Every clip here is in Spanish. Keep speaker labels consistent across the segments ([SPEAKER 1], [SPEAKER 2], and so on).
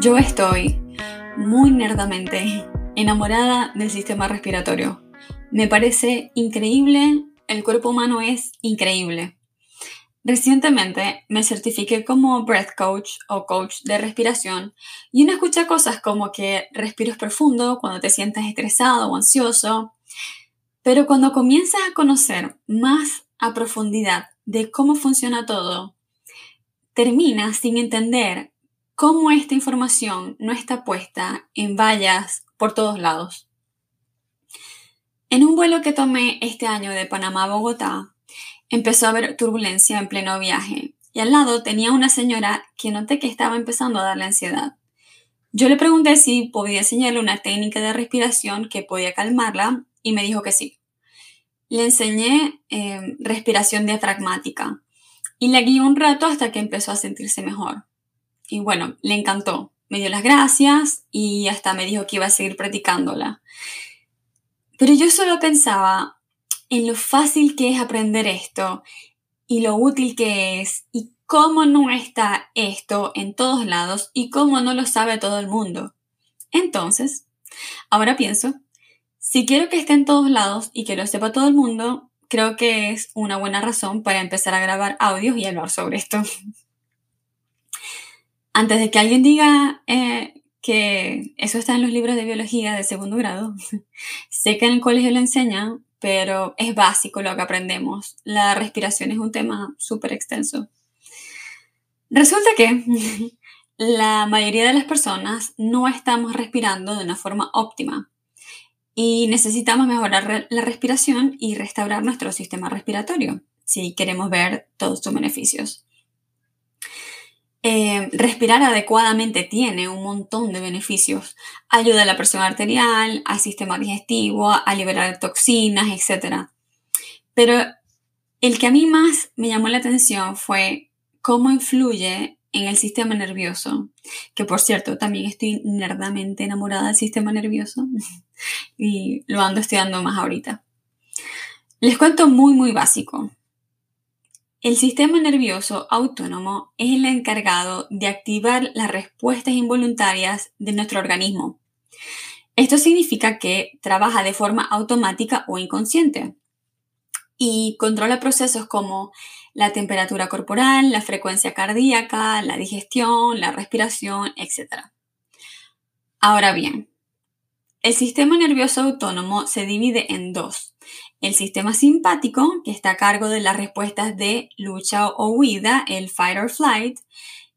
[SPEAKER 1] Yo estoy muy nerdamente enamorada del sistema respiratorio. Me parece increíble, el cuerpo humano es increíble. Recientemente me certifiqué como breath coach o coach de respiración y uno escucha cosas como que respiros profundo cuando te sientas estresado o ansioso, pero cuando comienzas a conocer más a profundidad de cómo funciona todo, terminas sin entender cómo esta información no está puesta en vallas por todos lados. En un vuelo que tomé este año de Panamá a Bogotá, empezó a haber turbulencia en pleno viaje y al lado tenía una señora que noté que estaba empezando a darle ansiedad. Yo le pregunté si podía enseñarle una técnica de respiración que podía calmarla y me dijo que sí. Le enseñé eh, respiración diafragmática y la guié un rato hasta que empezó a sentirse mejor. Y bueno, le encantó. Me dio las gracias y hasta me dijo que iba a seguir practicándola. Pero yo solo pensaba en lo fácil que es aprender esto y lo útil que es y cómo no está esto en todos lados y cómo no lo sabe todo el mundo. Entonces, ahora pienso, si quiero que esté en todos lados y que lo sepa todo el mundo, creo que es una buena razón para empezar a grabar audios y hablar sobre esto. Antes de que alguien diga eh, que eso está en los libros de biología de segundo grado, sé que en el colegio lo enseñan, pero es básico lo que aprendemos. La respiración es un tema súper extenso. Resulta que la mayoría de las personas no estamos respirando de una forma óptima y necesitamos mejorar la respiración y restaurar nuestro sistema respiratorio si queremos ver todos sus beneficios. Eh, respirar adecuadamente tiene un montón de beneficios. Ayuda a la presión arterial, al sistema digestivo, a liberar toxinas, etc. Pero el que a mí más me llamó la atención fue cómo influye en el sistema nervioso, que por cierto también estoy nerdamente enamorada del sistema nervioso y lo ando estudiando más ahorita. Les cuento muy muy básico. El sistema nervioso autónomo es el encargado de activar las respuestas involuntarias de nuestro organismo. Esto significa que trabaja de forma automática o inconsciente y controla procesos como la temperatura corporal, la frecuencia cardíaca, la digestión, la respiración, etc. Ahora bien, el sistema nervioso autónomo se divide en dos el sistema simpático, que está a cargo de las respuestas de lucha o huida, el fight or flight,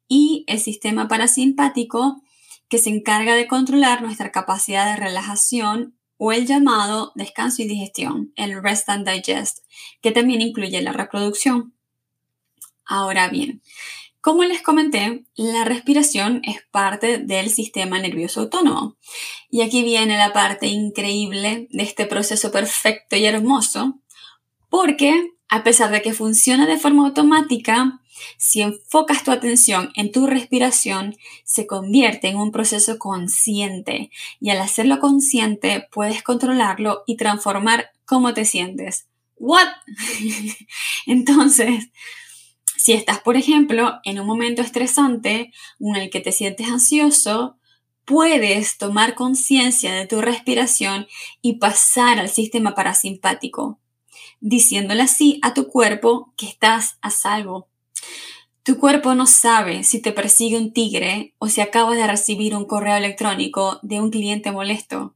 [SPEAKER 1] y el sistema parasimpático, que se encarga de controlar nuestra capacidad de relajación o el llamado descanso y digestión, el rest and digest, que también incluye la reproducción. Ahora bien, como les comenté, la respiración es parte del sistema nervioso autónomo. Y aquí viene la parte increíble de este proceso perfecto y hermoso, porque a pesar de que funciona de forma automática, si enfocas tu atención en tu respiración, se convierte en un proceso consciente y al hacerlo consciente puedes controlarlo y transformar cómo te sientes. ¿What? Entonces, si estás, por ejemplo, en un momento estresante en el que te sientes ansioso, puedes tomar conciencia de tu respiración y pasar al sistema parasimpático, diciéndole así a tu cuerpo que estás a salvo. Tu cuerpo no sabe si te persigue un tigre o si acabas de recibir un correo electrónico de un cliente molesto.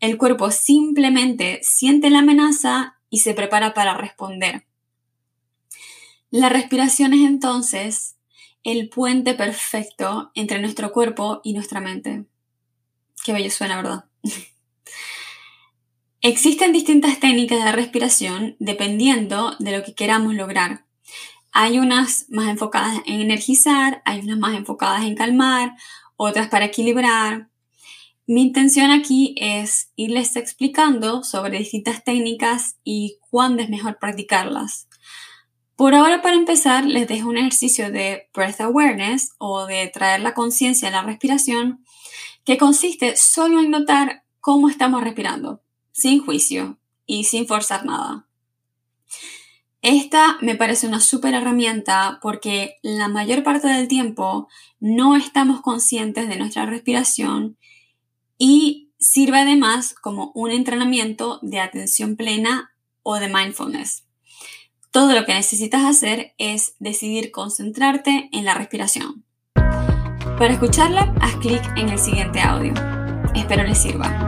[SPEAKER 1] El cuerpo simplemente siente la amenaza y se prepara para responder. La respiración es entonces el puente perfecto entre nuestro cuerpo y nuestra mente. Qué bello suena, ¿verdad? Existen distintas técnicas de respiración dependiendo de lo que queramos lograr. Hay unas más enfocadas en energizar, hay unas más enfocadas en calmar, otras para equilibrar. Mi intención aquí es irles explicando sobre distintas técnicas y cuándo es mejor practicarlas. Por ahora, para empezar, les dejo un ejercicio de breath awareness o de traer la conciencia a la respiración, que consiste solo en notar cómo estamos respirando, sin juicio y sin forzar nada. Esta me parece una súper herramienta porque la mayor parte del tiempo no estamos conscientes de nuestra respiración y sirve además como un entrenamiento de atención plena o de mindfulness. Todo lo que necesitas hacer es decidir concentrarte en la respiración. Para escucharla, haz clic en el siguiente audio. Espero les sirva.